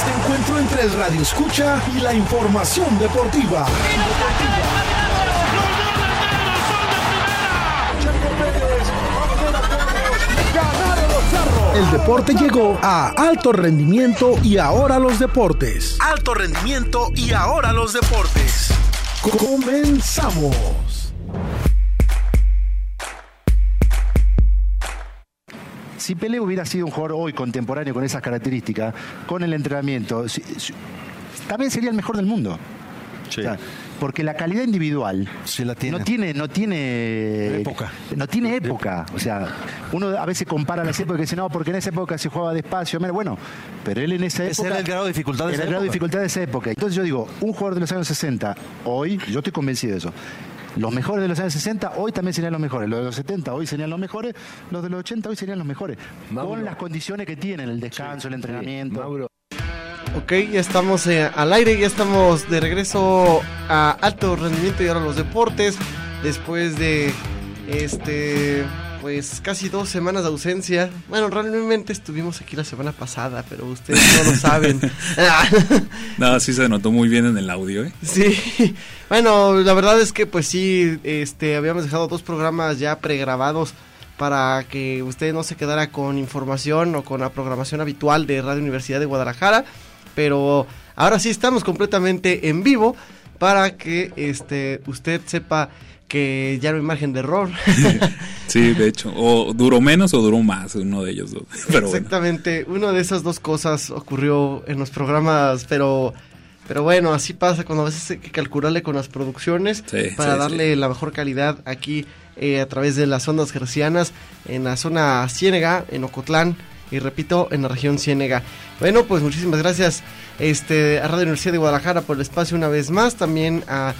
este encuentro entre el Radio Escucha y la información deportiva. El deporte llegó a alto rendimiento y ahora los deportes. Alto rendimiento y ahora los deportes. Comenzamos. Si Pelé hubiera sido un jugador hoy contemporáneo con esas características, con el entrenamiento, también sería el mejor del mundo. porque la calidad individual la tiene. no tiene no tiene época. no tiene época. O sea uno a veces compara las épocas y dice no porque en esa época se jugaba despacio bueno pero él en esa época ese era el grado de dificultad de era esa el grado de dificultad de esa época. Entonces yo digo un jugador de los años 60 hoy yo estoy convencido de eso los mejores de los años 60 hoy también serían los mejores. Los de los 70 hoy serían los mejores. Los de los 80 hoy serían los mejores. Mauro. Con las condiciones que tienen, el descanso, el entrenamiento. Ok, ya estamos eh, al aire, ya estamos de regreso a alto rendimiento y ahora los deportes. Después de este, pues casi dos semanas de ausencia. Bueno, realmente estuvimos aquí la semana pasada, pero ustedes no lo saben. Nada, sí se notó muy bien en el audio, ¿eh? Sí, bueno, la verdad es que pues sí, este, habíamos dejado dos programas ya pregrabados para que usted no se quedara con información o con la programación habitual de Radio Universidad de Guadalajara, pero ahora sí estamos completamente en vivo para que este usted sepa que ya no hay margen de error. Sí, de hecho, o duró menos o duró más, uno de ellos dos. Pero bueno. Exactamente, una de esas dos cosas ocurrió en los programas, pero pero bueno, así pasa cuando a veces hay que calcularle con las producciones Sí, para sí, darle la mejor calidad aquí eh, a través de las ondas gercianas en la zona Ciénega, en Ocotlán y repito, en la región Ciénega. Bueno, pues muchísimas gracias este, a Radio Universidad de Guadalajara por el espacio una vez más, también a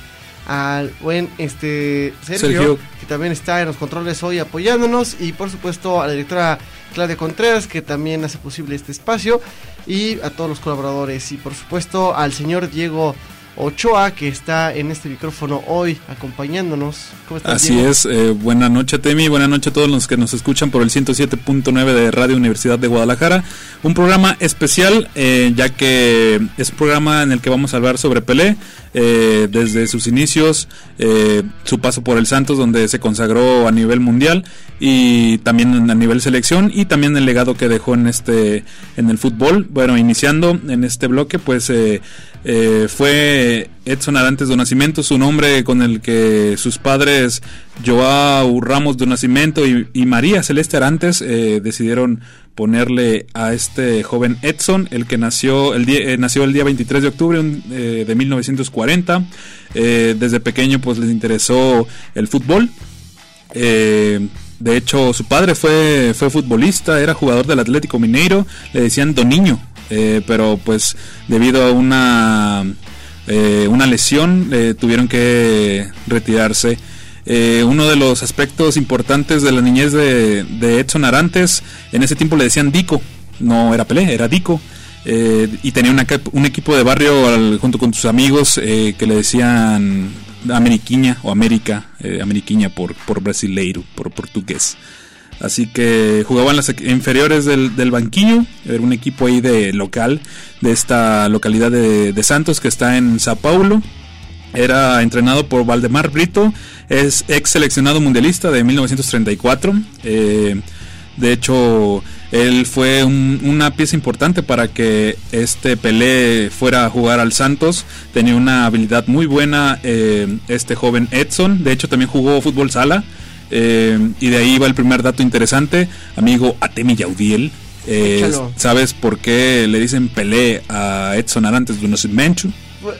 al buen este Sergio, Sergio. que también está en los controles hoy apoyándonos y por supuesto a la directora Claudia Contreras que también hace posible este espacio y a todos los colaboradores y por supuesto al señor Diego Ochoa que está en este micrófono hoy acompañándonos. ¿Cómo estás, Así Diego? es, eh, buena noche Temi, buena noche a todos los que nos escuchan por el 107.9 de Radio Universidad de Guadalajara. Un programa especial, eh, ya que es un programa en el que vamos a hablar sobre Pelé, eh, desde sus inicios, eh, su paso por el Santos, donde se consagró a nivel mundial, y también a nivel selección, y también el legado que dejó en este en el fútbol. Bueno, iniciando en este bloque, pues eh, eh, Edson Arantes do Nascimento, su nombre con el que sus padres Joao Ramos do Nascimento y, María Celeste Arantes eh, decidieron ponerle a este joven Edson, el que nació el día, eh, nació el día 23 de octubre eh, de 1940. Eh, desde pequeño pues les interesó el fútbol. Eh, de hecho, su padre fue, fue futbolista, era jugador del Atlético Mineiro, le decían Doniño, eh, pero pues debido a una, eh, una lesión eh, tuvieron que retirarse. Eh, uno de los aspectos importantes de la niñez de, Edson Arantes, en ese tiempo le decían Dico, no era Pelé, era Dico. y tenía un equipo de barrio junto con sus amigos que le decían Ameriquiña o América, Ameriquiña por, por brasileiro, por portugués. Así que jugaban las inferiores del, del banquillo, era un equipo ahí de local, de esta localidad de, de Santos que está en Sao Paulo. Era entrenado por Valdemar Brito, es ex seleccionado mundialista de 1934. eh, de hecho, él fue un- una pieza importante para que este Pelé fuera a jugar al Santos. Tenía una habilidad muy buena eh, este joven Edson. De hecho, también jugó fútbol sala. Eh, y de ahí va el primer dato interesante, amigo Atemi Yaudiel. eh. ¿Sabes por qué le dicen Pelé a Edson Arantes do Nascimento?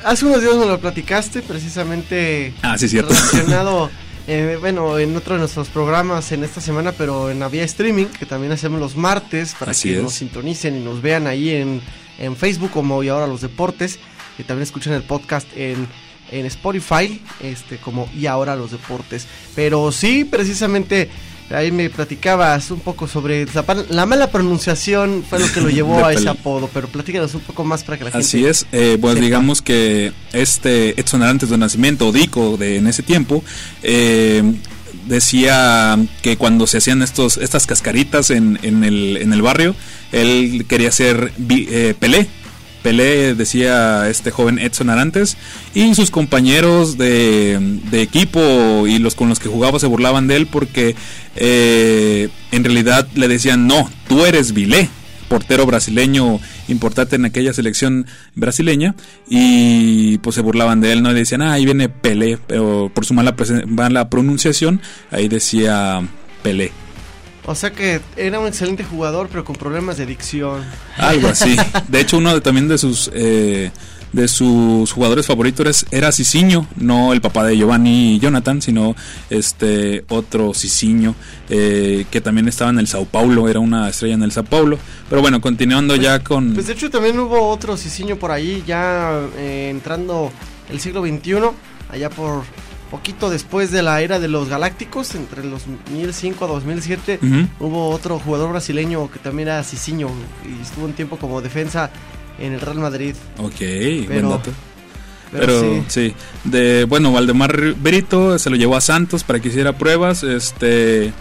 Hace unos días nos lo platicaste precisamente Ah, sí, cierto. relacionado, eh, bueno, en otro de nuestros programas en esta semana, pero en la vía streaming, que también hacemos los martes, para Así que es. nos sintonicen y nos vean ahí en, en Facebook como y ahora los deportes, y también escuchen el podcast en, en Spotify, este, como y ahora los deportes. Pero sí, precisamente... Ahí me platicabas un poco sobre la, mala pronunciación fue lo que lo llevó a ese apodo, pero platícanos un poco más para que la gente Así es, eh, pues sepa. digamos que este Edson Arantes de Nacimiento, Dico, de, en ese tiempo, eh, decía que cuando se hacían estos estas cascaritas en, en el, en el barrio, él quería ser eh, Pelé. Pelé, decía este joven Edson Arantes, y sus compañeros de, equipo y los con los que jugaba se burlaban de él porque eh, en realidad le decían, no, tú eres Vilé, portero brasileño importante en aquella selección brasileña, y pues se burlaban de él, ¿no? Y decían, ah, ahí viene Pelé, pero por su mala, mala pronunciación, ahí decía Pelé. O sea que era un excelente jugador, pero con problemas de dicción. Algo así. De hecho, uno de, también de sus eh, de sus jugadores favoritos era Cicinho, no el papá de Giovanni y Jonathan, sino este otro Cicinho eh, que también estaba en el Sao Paulo, era una estrella en el Sao Paulo. Pero bueno, continuando pues, ya con. Pues de hecho también hubo otro Cicinho por ahí, ya eh, entrando el siglo XXI, allá por poquito después de la era de los Galácticos, entre los 2005 a 2007, hubo otro jugador brasileño que también era Cicinho y estuvo un tiempo como defensa en el Real Madrid. Ok, pero, buen dato. Pero, sí. de bueno, Valdemar Berito se lo llevó a Santos para que hiciera pruebas, este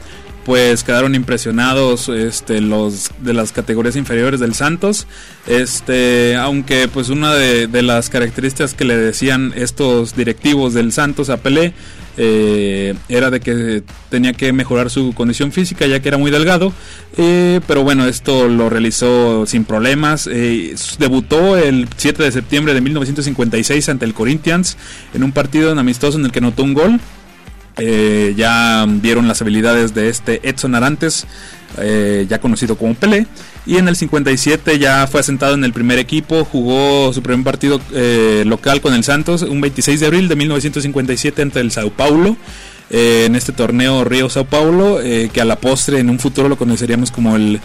pues quedaron impresionados este, los de las categorías inferiores del Santos. Este, aunque pues una de, las características que le decían estos directivos del Santos a Pelé eh, era de que tenía que mejorar su condición física ya que era muy delgado. Eh, pero bueno, esto lo realizó sin problemas. Eh, debutó el 7 de septiembre de 1956 ante el Corinthians en un partido amistoso en el que anotó un gol. Eh, ya vieron las habilidades de este Edson Arantes, eh, ya conocido como Pelé. Y en el 57 ya fue asentado en el primer equipo, jugó su primer partido eh, local con el Santos, un 26 de abril de 1957 entre el Sao Paulo. Eh, en este torneo Río Sao Paulo, eh, que a la postre en un futuro lo conoceríamos como el,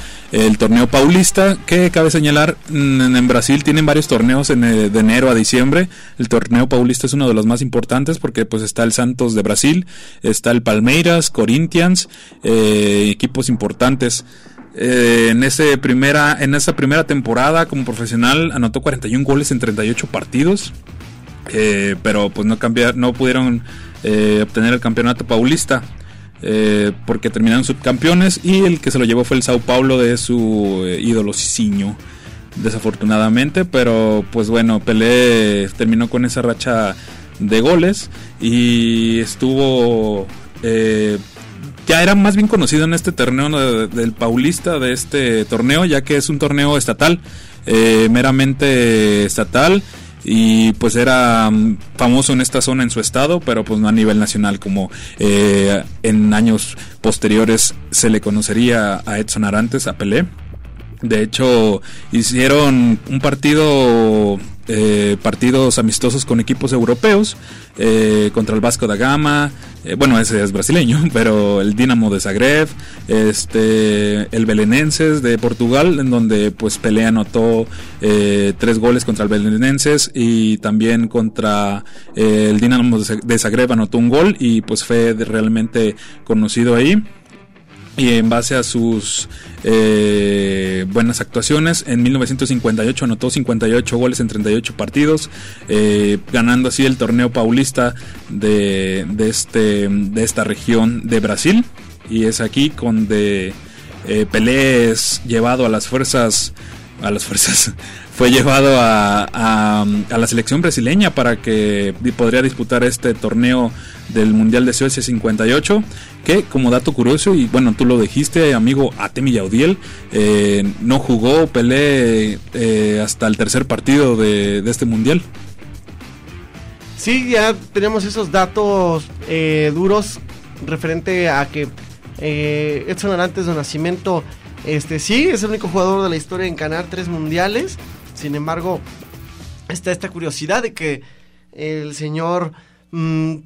torneo paulista, que cabe señalar, en, Brasil tienen varios torneos en, eh, de enero a diciembre, el torneo paulista es uno de los más importantes porque pues está el Santos de Brasil, está el Palmeiras, Corinthians, equipos importantes. en, ese primera, en esa primera temporada como profesional anotó 41 goles en 38 partidos. pero pues no cambiar, no pudieron eh, obtener el campeonato paulista. Eh, porque terminaron subcampeones y el que se lo llevó fue el Sao Paulo de su eh, ídolo Cicinho desafortunadamente pero pues bueno Pelé terminó con esa racha de goles y estuvo ya era más bien conocido en este torneo del Paulista de este torneo ya que es un torneo estatal meramente estatal y pues era mm, famoso en esta zona en su estado, pero pues no a nivel nacional como eh, en años posteriores se le conocería a Edson Arantes, a Pelé. De hecho, hicieron un partido eh, partidos amistosos con equipos europeos eh, contra el Vasco da Gama, eh, bueno ese es brasileño, pero el Dinamo de Zagreb, este, el Belenenses de Portugal, en donde pues Pelé anotó tres goles contra el Belenenses y también contra el Dinamo de Zagreb anotó un gol y pues fue realmente conocido ahí y en base a sus eh, buenas actuaciones, en 1958 anotó 58 goles en 38 partidos, eh, ganando así el torneo paulista de, de, este, de esta región de Brasil. Y es aquí donde eh, Pelé es llevado a las fuerzas, a las fuerzas, fue llevado a, a, la selección brasileña para que podría disputar este torneo del Mundial de Suecia 58, que como dato curioso, y bueno, tú lo dijiste, amigo Atemi Yaudiel, eh, no jugó Pelé eh, hasta el tercer partido de, este Mundial. Sí, ya tenemos esos datos eh, duros referente a que Edson Arantes de Nacimiento, este sí, es el único jugador de la historia en ganar tres mundiales. Sin embargo, está esta curiosidad de que el señor mm,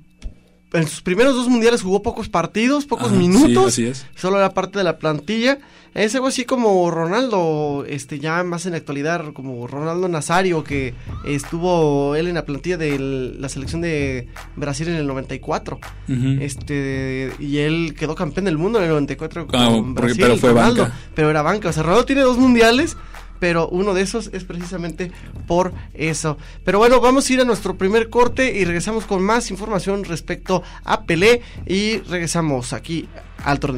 en sus primeros dos mundiales jugó pocos partidos, pocos minutos. así es. Solo era parte de la plantilla. Es algo así como Ronaldo, este ya más en la actualidad, como Ronaldo Nazario, que estuvo él en la plantilla de la selección de Brasil en el 94. Este y él quedó campeón del mundo en el 94 con ah, Brasil, pero fue banca. Pero era banca. O sea, Ronaldo tiene dos mundiales pero uno de esos es precisamente por eso. Pero bueno, vamos a ir a nuestro primer corte y regresamos con más información respecto a Pelé y regresamos aquí al alto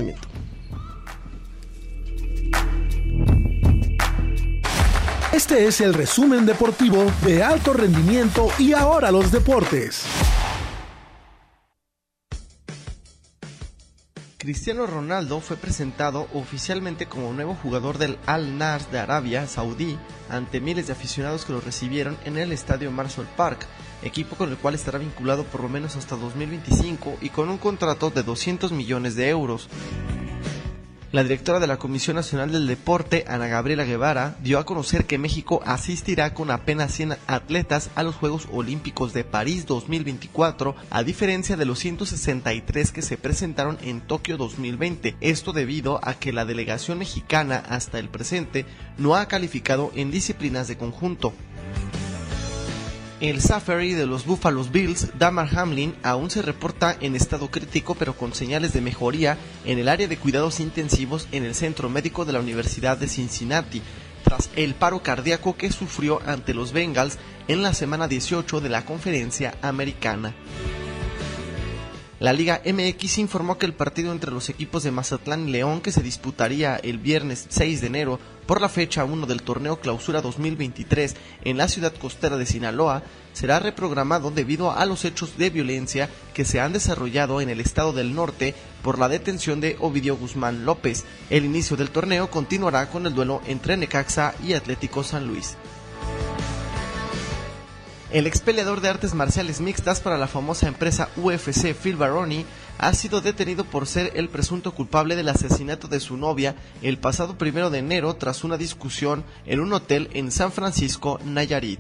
Este es el resumen deportivo de alto rendimiento y ahora los deportes. Cristiano Ronaldo fue presentado oficialmente como nuevo jugador del Al Nars de Arabia Saudí ante miles de aficionados que lo recibieron en el estadio Marshall Park, equipo con el cual estará vinculado por lo menos hasta 2025 y con un contrato de 200 millones de euros. La directora de la Comisión Nacional del Deporte, Ana Gabriela Guevara, dio a conocer que México asistirá con apenas 100 atletas a los Juegos Olímpicos de París 2024, a diferencia de los 163 que se presentaron en Tokio 2020. Esto debido a que la delegación mexicana hasta el presente no ha calificado en disciplinas de conjunto. El Safari de los Buffalo Bills, Damar Hamlin, aún se reporta en estado crítico pero con señales de mejoría en el área de cuidados intensivos en el centro médico de la Universidad de Cincinnati, tras el paro cardíaco que sufrió ante los Bengals en la semana 18 de la conferencia americana. La Liga MX informó que el partido entre los equipos de Mazatlán y León, que se disputaría el viernes 6 de enero por la fecha 1 del torneo Clausura 2023 en la ciudad costera de Sinaloa, será reprogramado debido a los hechos de violencia que se han desarrollado en el estado del norte por la detención de Ovidio Guzmán López. El inicio del torneo continuará con el duelo entre Necaxa y Atlético San Luis. El ex peleador de artes marciales mixtas para la famosa empresa UFC Phil Baroni ha sido detenido por ser el presunto culpable del asesinato de su novia el pasado primero de enero tras una discusión en un hotel en San Francisco, Nayarit.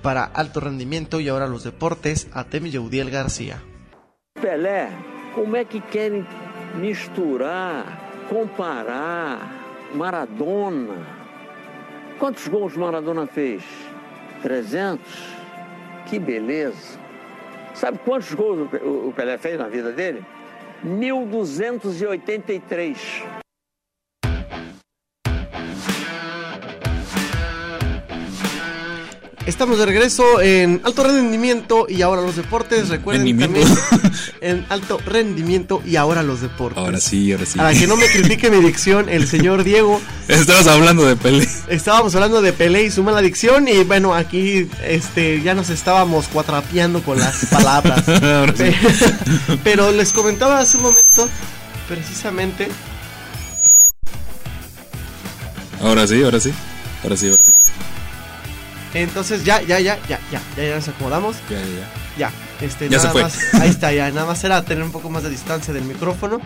Para alto rendimiento y ahora los deportes, Atemi Yeudiel García. Pelé, como é que querem misturar, comparar Maradona? Quantos gols Maradona fez? 300? Que beleza! Sabe quantos gols o Pelé fez na vida dele? 1283. Estamos de regreso en alto rendimiento y ahora los deportes. Recuerden también en alto rendimiento y ahora los deportes. Ahora sí, ahora sí. Para que no me critique mi dicción, el señor Diego. Estabas hablando de Pelé. Estábamos hablando de Pelé y su mala dicción y bueno, aquí este ya nos estábamos cuatrapeando con las palabras. Ahora sí. Pe- Pero les comentaba hace un momento precisamente Ahora sí, ahora sí. Ahora sí, ahora sí. Entonces ya ya ya ya ya ya, ya nos acomodamos. Ya, ya, ya. Ya, este, Ya nada se fue. más, ahí está, ya, nada más era tener un poco más de distancia del micrófono.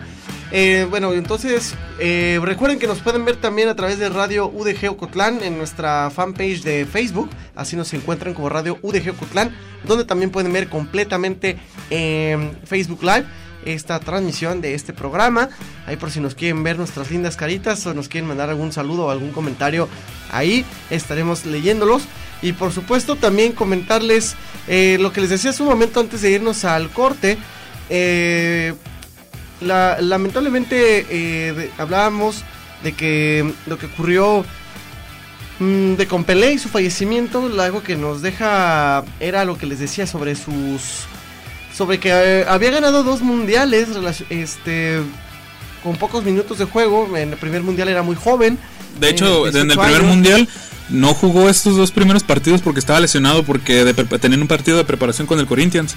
Eh, bueno, entonces, eh, recuerden que nos pueden ver también a través de Radio UDG Ocotlán en nuestra fanpage de Facebook, así nos encuentran como Radio UDG Ocotlán, donde también pueden ver completamente en Facebook Live esta transmisión de este programa. Ahí por si nos quieren ver nuestras lindas caritas o nos quieren mandar algún saludo o algún comentario, ahí estaremos leyéndolos. Y por supuesto también comentarles eh, lo que les decía hace un momento antes de irnos al corte. Eh, la- lamentablemente eh, de- hablábamos de que lo que ocurrió mm, de con Pelé y su fallecimiento, algo que nos deja era lo que les decía sobre sus sobre que eh, había ganado dos mundiales este con pocos minutos de juego, en el primer mundial era muy joven. De hecho, en el 18 primer años. mundial no jugó estos dos primeros partidos porque estaba lesionado porque de tenían un partido de preparación con el Corinthians.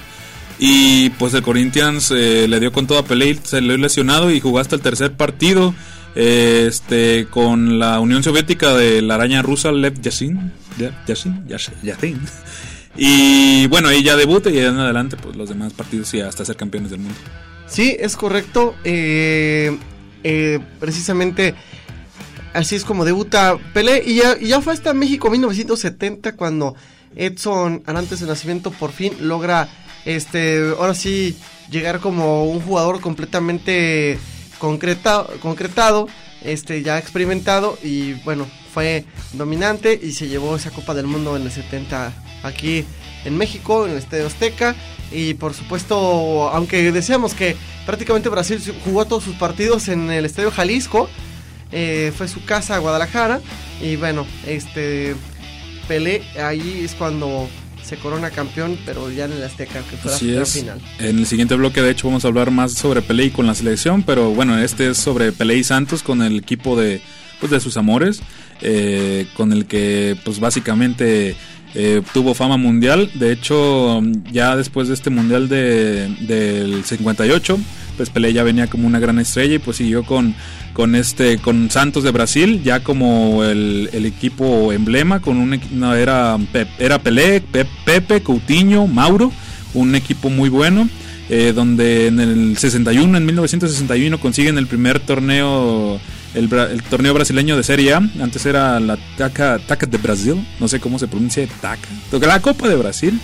Y pues el Corinthians eh, le dio con todo a Pelé, y se le lesionado y jugó hasta el tercer partido eh, este con la Unión Soviética de la araña rusa Lev Yashin. Ya- Yashin, Yash- Yashin. Y bueno, ahí ya debuta y en adelante pues los demás partidos y hasta ser campeones del mundo. Sí, es correcto. eh, eh, precisamente así es como debuta Pelé. Y ya, fue hasta México 1970 cuando Edson Arantes de Nacimiento por fin logra, este, ahora sí, llegar como un jugador completamente concreta, concretado, este, ya experimentado y bueno, fue dominante y se llevó esa Copa del Mundo en el 70 aquí en México, en el Estadio Azteca. Y por supuesto, aunque decíamos que prácticamente Brasil jugó todos sus partidos en el Estadio Jalisco, eh, fue su casa Guadalajara. Y bueno, este Pelé ahí es cuando se corona campeón, pero ya en el Azteca, que fue Así la es. final. En el siguiente bloque, de hecho, vamos a hablar más sobre Pelé y con la selección, pero bueno, este es sobre Pelé y Santos con el equipo de pues de sus amores, eh, con el que pues básicamente eh, tuvo fama mundial. De hecho, ya después de este mundial de, del 58, pues Pelé ya venía como una gran estrella y pues siguió con, con este con Santos de Brasil ya como el, equipo emblema con un era era Pelé, Pepe, Coutinho, Mauro, un equipo muy bueno. Eh, donde en el 61, en 1961 consiguen el primer torneo el, torneo brasileño de Serie A. Antes era la Taca, Taca de Brasil, no sé cómo se pronuncia Taca. La Copa de Brasil.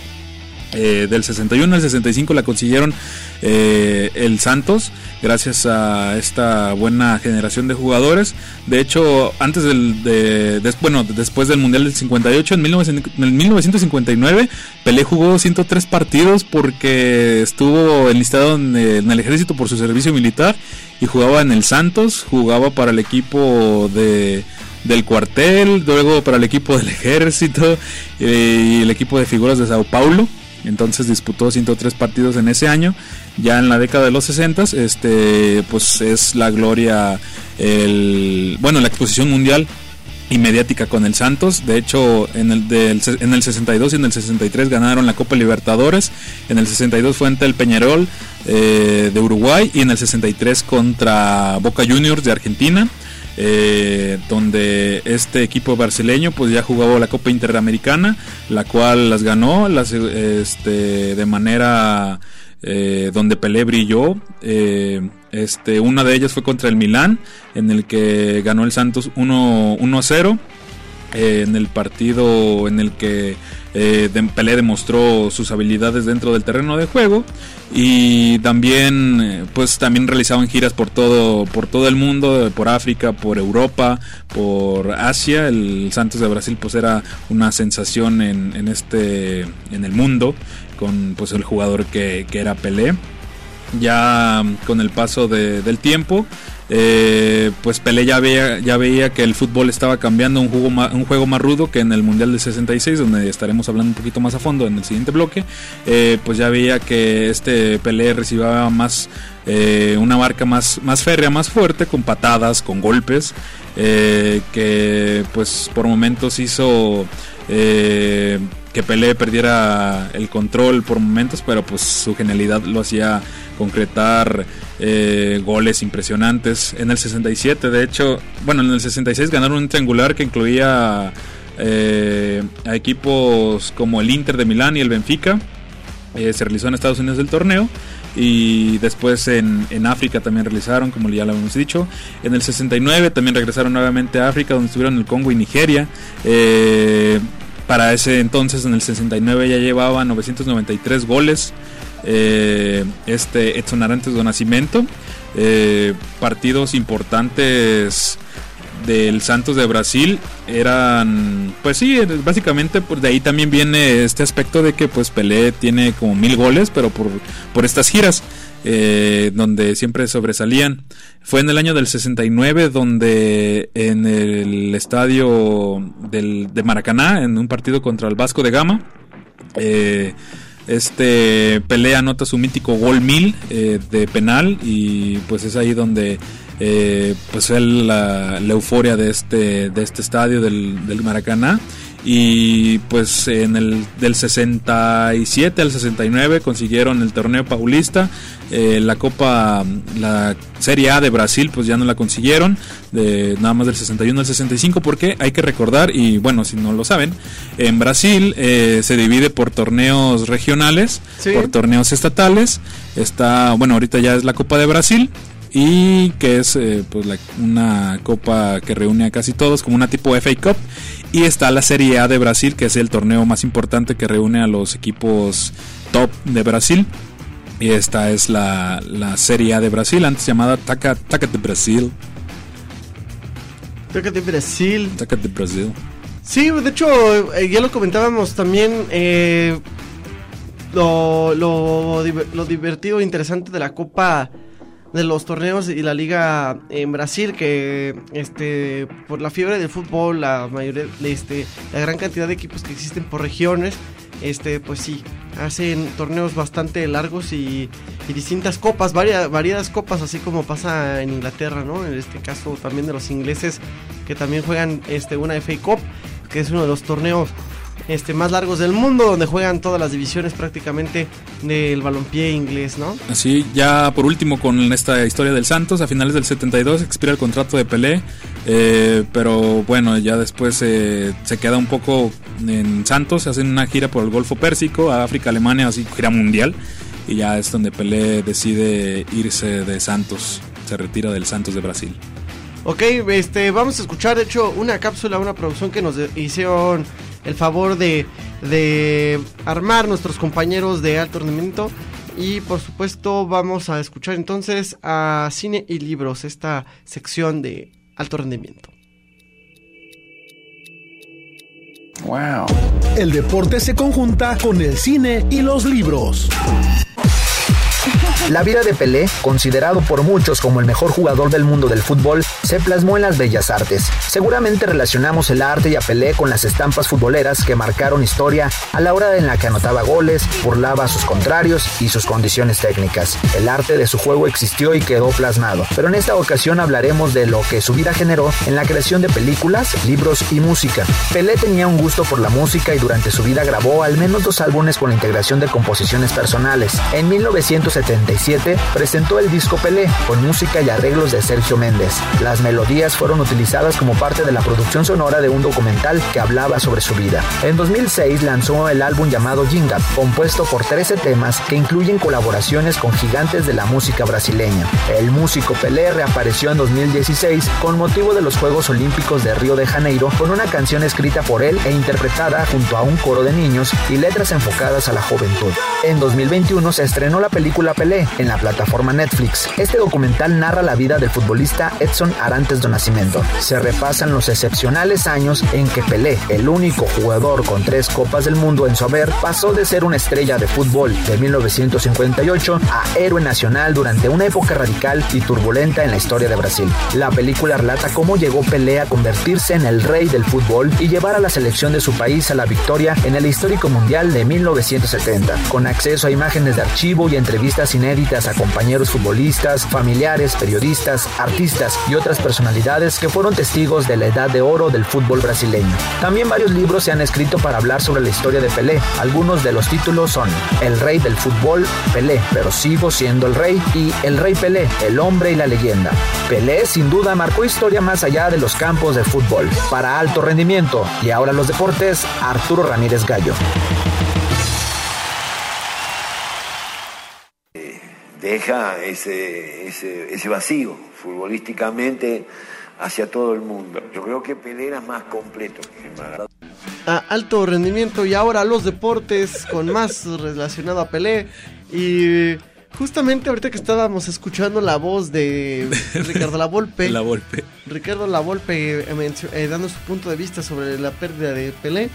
Eh, del 61 al 65 la consiguieron eh, el Santos gracias a esta buena generación de jugadores. De hecho, antes del de, bueno, después del Mundial del 58 en, 1959 Pelé jugó 103 partidos porque estuvo enlistado en, en el ejército por su servicio militar y jugaba en el Santos, jugaba para el equipo de del cuartel, luego para el equipo del ejército eh, y el equipo de figuras de Sao Paulo. Entonces disputó 103 partidos en ese año. Ya en la década de los 60, este, pues es la gloria, el, bueno, la exposición mundial y mediática con el Santos. De hecho, en el, en el 62 y en el 63 ganaron la Copa Libertadores. En el 62 fue ante el Peñarol eh, de Uruguay y en el 63 contra Boca Juniors de Argentina. Eh, donde este equipo brasileño pues ya jugaba la Copa Interamericana, la cual las ganó este, de manera eh, donde Pelé brilló. Eh, este, una de ellas fue contra el Milán, en el que ganó el Santos 1-0. en el partido en el que eh, Pelé demostró sus habilidades dentro del terreno de juego y también eh, pues también realizaban giras por todo por todo el mundo por África por Europa por Asia. El Santos de Brasil pues era una sensación en, este en el mundo con pues el jugador que, que era Pelé. Ya con el paso del tiempo eh, pues Pelé ya veía, ya veía que el fútbol estaba cambiando un juego, más, un juego más rudo que en el Mundial del 66, donde estaremos hablando un poquito más a fondo en el siguiente bloque. Eh, pues ya veía que este Pelé recibía más eh, una marca más, más férrea, más fuerte, con patadas, con golpes, que pues por momentos hizo que Pelé perdiera el control por momentos, pero pues su genialidad lo hacía concretar eh, goles impresionantes. En el 67, de hecho, bueno, en el 66 ganaron un triangular que incluía eh, a equipos como el Inter de Milán y el Benfica. Eh, se realizó en Estados Unidos el torneo y después en, en, África también realizaron, como ya lo hemos dicho. En el 69 también regresaron nuevamente a África, donde estuvieron el Congo y Nigeria. para ese entonces, en el 69, ya llevaba 993 goles eh, este Edson Arantes de Nacimiento. Eh, partidos importantes del Santos de Brasil eran pues sí básicamente por de ahí también viene este aspecto de que pues Pelé tiene como mil goles pero por, por estas giras eh, donde siempre sobresalían fue en el año del 69 donde en el estadio del, de Maracaná en un partido contra el Vasco de Gama eh, este pelea anota su mítico gol mil eh, de penal y pues es ahí donde eh, pues la, euforia de este de este estadio del, del Maracaná y pues en el del 67 al 69 consiguieron el torneo paulista eh, la copa la serie A de Brasil pues ya no la consiguieron de nada más del 61 al 65 porque hay que recordar y bueno si no lo saben en Brasil eh, se divide por torneos regionales por torneos estatales está bueno ahorita ya es la copa de Brasil y que es eh, pues una copa que reúne a casi todos como una tipo FA Cup y está la Serie A de Brasil, que es el torneo más importante que reúne a los equipos top de Brasil. Y esta es la, Serie A de Brasil, antes llamada Taca, Taca de Brasil. Taca de Brasil. Taca de Brasil. Sí, de hecho, eh, ya lo comentábamos también. Eh, lo, lo, lo divertido e interesante de la Copa de los torneos y la liga en Brasil que este por la fiebre del fútbol la mayoría este la gran cantidad de equipos que existen por regiones este pues sí hacen torneos bastante largos y, distintas copas varias variadas copas así como pasa en Inglaterra no en este caso también de los ingleses que también juegan este una FA Cup, que es uno de los torneos este, más largos del mundo, donde juegan todas las divisiones prácticamente del balompié inglés, ¿no? Así, ya por último con esta historia del Santos, a finales del 72 expira el contrato de Pelé, eh, pero bueno, ya después eh, se queda un poco en Santos, hacen una gira por el Golfo Pérsico, a África, Alemania, así gira mundial, y ya es donde Pelé decide irse de Santos, se retira del Santos de Brasil. Ok, este, vamos a escuchar, de hecho, una cápsula, una producción que nos hicieron el favor de, de armar nuestros compañeros de alto rendimiento. Y por supuesto vamos a escuchar entonces a Cine y Libros, esta sección de alto rendimiento. Wow. El deporte se conjunta con el cine y los libros. La vida de Pelé, considerado por muchos como el mejor jugador del mundo del fútbol, se plasmó en las bellas artes. Seguramente relacionamos el arte y a Pelé con las estampas futboleras que marcaron historia a la hora en la que anotaba goles, burlaba a sus contrarios y sus condiciones técnicas. El arte de su juego existió y quedó plasmado, pero en esta ocasión hablaremos de lo que su vida generó en la creación de películas, libros y música. Pelé tenía un gusto por la música y durante su vida grabó al menos dos álbumes con la integración de composiciones personales. En 1970 presentó el disco Pelé con música y arreglos de Sergio Méndez. Las melodías fueron utilizadas como parte de la producción sonora de un documental que hablaba sobre su vida. En 2006 lanzó el álbum llamado Jinga, compuesto por 13 temas que incluyen colaboraciones con gigantes de la música brasileña. El músico Pelé reapareció en 2016 con motivo de los Juegos Olímpicos de Río de Janeiro con una canción escrita por él e interpretada junto a un coro de niños y letras enfocadas a la juventud. En 2021 se estrenó la película Pelé en la plataforma Netflix. Este documental narra la vida del futbolista Edson Arantes do Nascimento. Se repasan los excepcionales años en que Pelé, el único jugador con tres copas del mundo en su haber, pasó de ser una estrella de fútbol de 1958 a héroe nacional durante una época radical y turbulenta en la historia de Brasil. La película relata cómo llegó Pelé a convertirse en el rey del fútbol y llevar a la selección de su país a la victoria en el histórico mundial de 1970, con acceso a imágenes de archivo y entrevistas inéditas a compañeros futbolistas, familiares, periodistas, artistas y otras personalidades que fueron testigos de la edad de oro del fútbol brasileño. También varios libros se han escrito para hablar sobre la historia de Pelé. Algunos de los títulos son El rey del fútbol, Pelé, pero sigo siendo el rey y El rey Pelé, el hombre y la leyenda. Pelé sin duda marcó historia más allá de los campos de fútbol. Para alto rendimiento y ahora los deportes, Arturo Ramírez Gallo. Deja ese, ese, vacío futbolísticamente hacia todo el mundo. Yo creo que Pelé era más completo que A alto rendimiento y ahora los deportes con más relacionado a Pelé y justamente ahorita que estábamos escuchando la voz de Ricardo Lavolpe, La Volpe. Ricardo Lavolpe eh, eh, dando su punto de vista sobre la pérdida de Pelé,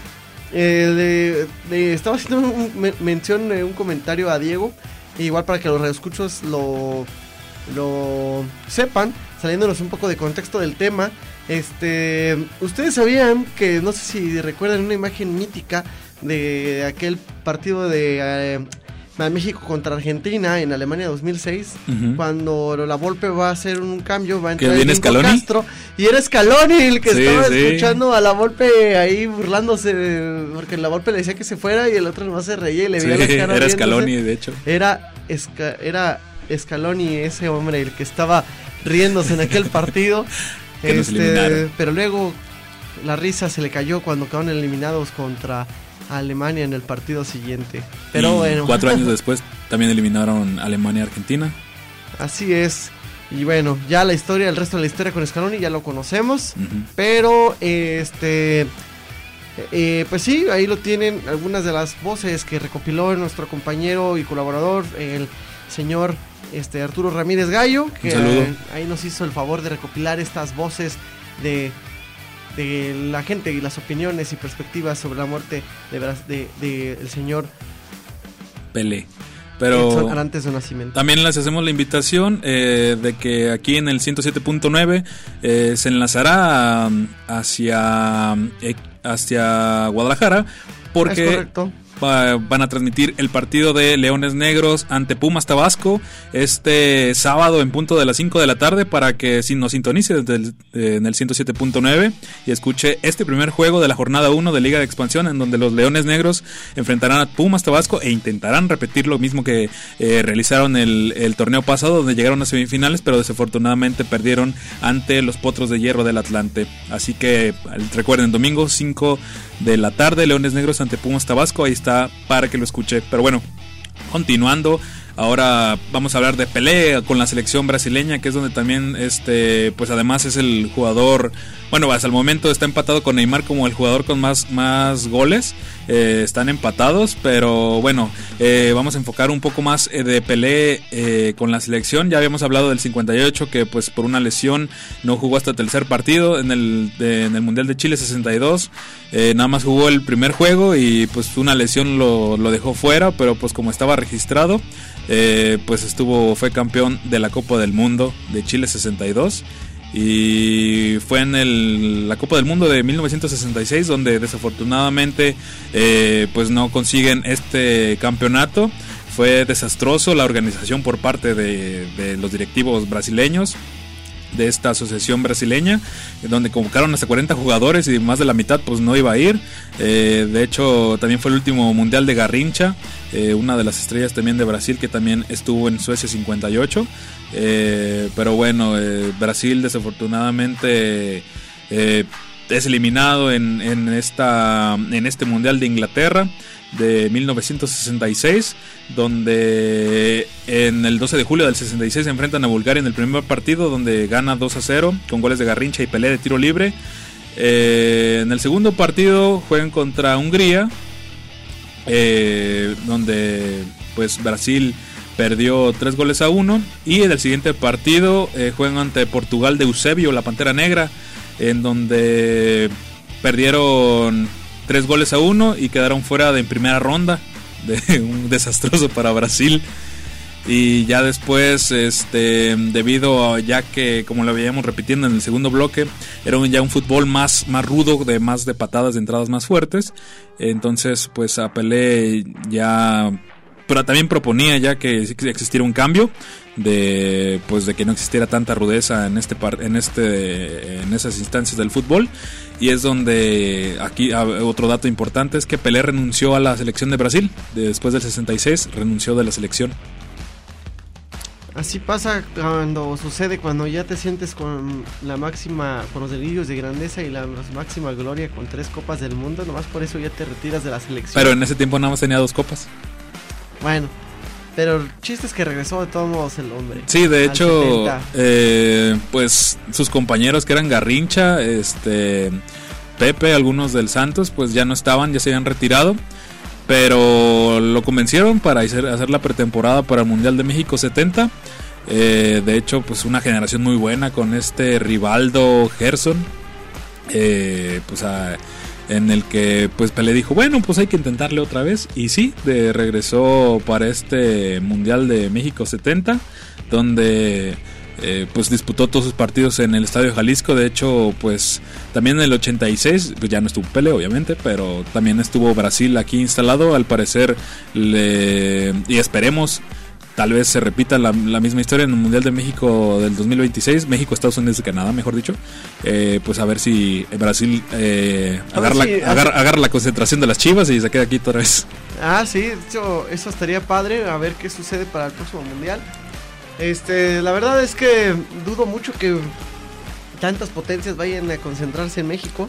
eh, estaba haciendo un, mención, un comentario a Diego igual para que los radioescuchos lo, lo sepan, saliéndonos un poco de contexto del tema. Este, ustedes sabían que, no sé si recuerdan una imagen mítica de aquel partido de eh, México contra Argentina en Alemania 2006, cuando la Volpe va a hacer un cambio, va a entrar Scaloni? Castro y era Scaloni el que estaba escuchando a la Volpe ahí burlándose porque la Volpe le decía que se fuera y el otro nomás se reía y le veía la cara Era Scaloni, de hecho. Era era Scaloni ese hombre el que estaba riéndose en aquel partido. este, pero luego la risa se le cayó cuando quedaron eliminados contra Alemania en el partido siguiente. Pero bueno. Cuatro años después también eliminaron Alemania Argentina. Así es. Y bueno, ya la historia, el resto de la historia con Scaloni ya lo conocemos. Pero este. Eh, pues sí, ahí lo tienen algunas de las voces que recopiló nuestro compañero y colaborador, el señor este Arturo Ramírez Gallo, que ahí nos hizo el favor de recopilar estas voces de de la gente y las opiniones y perspectivas sobre la muerte de, de, el señor Pelé. Pero antes de nacimiento. también les hacemos la invitación eh, de que aquí en el 107.9 eh, se enlazará hacia, eh, hacia Guadalajara porque van a transmitir el partido de Leones Negros ante Pumas Tabasco este sábado en punto de las 5 de la tarde para que nos sintonice desde el, eh, en el 107.9 y escuche este primer juego de la jornada 1 de Liga de Expansión en donde los Leones Negros enfrentarán a Pumas Tabasco e intentarán repetir lo mismo que eh, realizaron el, el torneo pasado donde llegaron a semifinales pero desafortunadamente perdieron ante los Potros de Hierro del Atlante. Así que recuerden, domingo 5 de la tarde, Leones Negros ante Pumas Tabasco, ahí está para que lo escuche. Pero bueno, continuando, Ahora vamos a hablar de Pelé con la selección brasileña, que es donde también, este, pues además es el jugador, bueno, hasta el momento está empatado con Neymar como el jugador con más, más goles. Eh, están empatados, pero bueno, eh, vamos a enfocar un poco más eh, de Pelé con la selección. Ya habíamos hablado del 58, que pues por una lesión no jugó hasta el tercer partido en el, en el Mundial de Chile 62. nada más jugó el primer juego y pues una lesión lo, lo dejó fuera, pero pues como estaba registrado. Eh, pues estuvo, fue campeón de la Copa del Mundo de Chile 62 y fue en el, la Copa del Mundo de 1966 donde desafortunadamente eh, pues no consiguen este campeonato. Fue desastroso la organización por parte de los directivos brasileños de esta asociación brasileña, donde convocaron hasta 40 jugadores y más de la mitad pues no iba a ir. Eh, de hecho, también fue el último mundial de Garrincha, eh, una de las estrellas también de Brasil que también estuvo en Suecia 58. Eh, pero bueno, Brasil desafortunadamente es eliminado en, en, esta, en este mundial de Inglaterra de 1966, donde en el 12 de julio del 66 se enfrentan a Bulgaria en el primer partido, donde gana 2 a 0 con goles de Garrincha y Pelé de tiro libre. Eh, en el segundo partido juegan contra Hungría, eh, donde pues Brasil perdió 3 goles a 1 y en el siguiente partido eh, juegan ante Portugal de Eusebio, la Pantera Negra, en donde perdieron tres goles a uno y quedaron fuera de en primera ronda. De un desastroso para Brasil. Y ya después, este, debido a ya que, como lo veíamos repitiendo en el segundo bloque, era ya un fútbol más, más rudo, de más de patadas, de entradas más fuertes. Entonces, pues a Pelé ya pero también proponía ya que existiera un cambio de pues de que no existiera tanta rudeza en este en este en esas instancias del fútbol y es donde aquí ah, otro dato importante es que Pelé renunció a la selección de Brasil después del 66 renunció de la selección Así pasa cuando sucede cuando ya te sientes con la máxima, con los delirios de grandeza y la máxima gloria con tres copas del mundo, nomás por eso ya te retiras de la selección. Pero en ese tiempo nada más tenía dos copas. Bueno, pero el chiste es que regresó de todos modos el hombre. Sí, de hecho, eh, pues sus compañeros que eran Garrincha, este, Pepe, algunos del Santos, pues ya no estaban, ya se habían retirado. Pero lo convencieron para hacer, la pretemporada para el Mundial de México 70. Eh, de hecho, pues una generación muy buena con este Rivaldo Gerson. Eh, pues a en el que pues Pelé dijo, bueno, pues hay que intentarle otra vez. Y sí, de, regresó para este Mundial de México 70, donde eh, pues disputó todos sus partidos en el Estadio Jalisco. De hecho, pues también en el 86, pues ya no estuvo Pelé, obviamente, pero también estuvo Brasil aquí instalado. Al parecer, le, y esperemos tal vez se repita la, misma historia en el Mundial de México del 2026, México, Estados Unidos y Canadá, mejor dicho. Eh, pues a ver si Brasil eh, agarra, la, concentración de las chivas y se queda aquí otra vez. Ah, sí, eso, eso estaría padre, a ver qué sucede para el próximo Mundial. Este, la verdad es que dudo mucho que tantas potencias vayan a concentrarse en México.